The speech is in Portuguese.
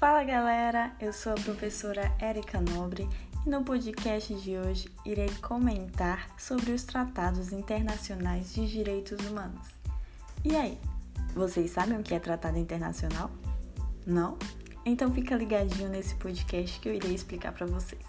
Fala galera, eu sou a professora Érica Nobre e no podcast de hoje irei comentar sobre os tratados internacionais de direitos humanos. E aí, vocês sabem o que é tratado internacional? Não? Então fica ligadinho nesse podcast que eu irei explicar para vocês.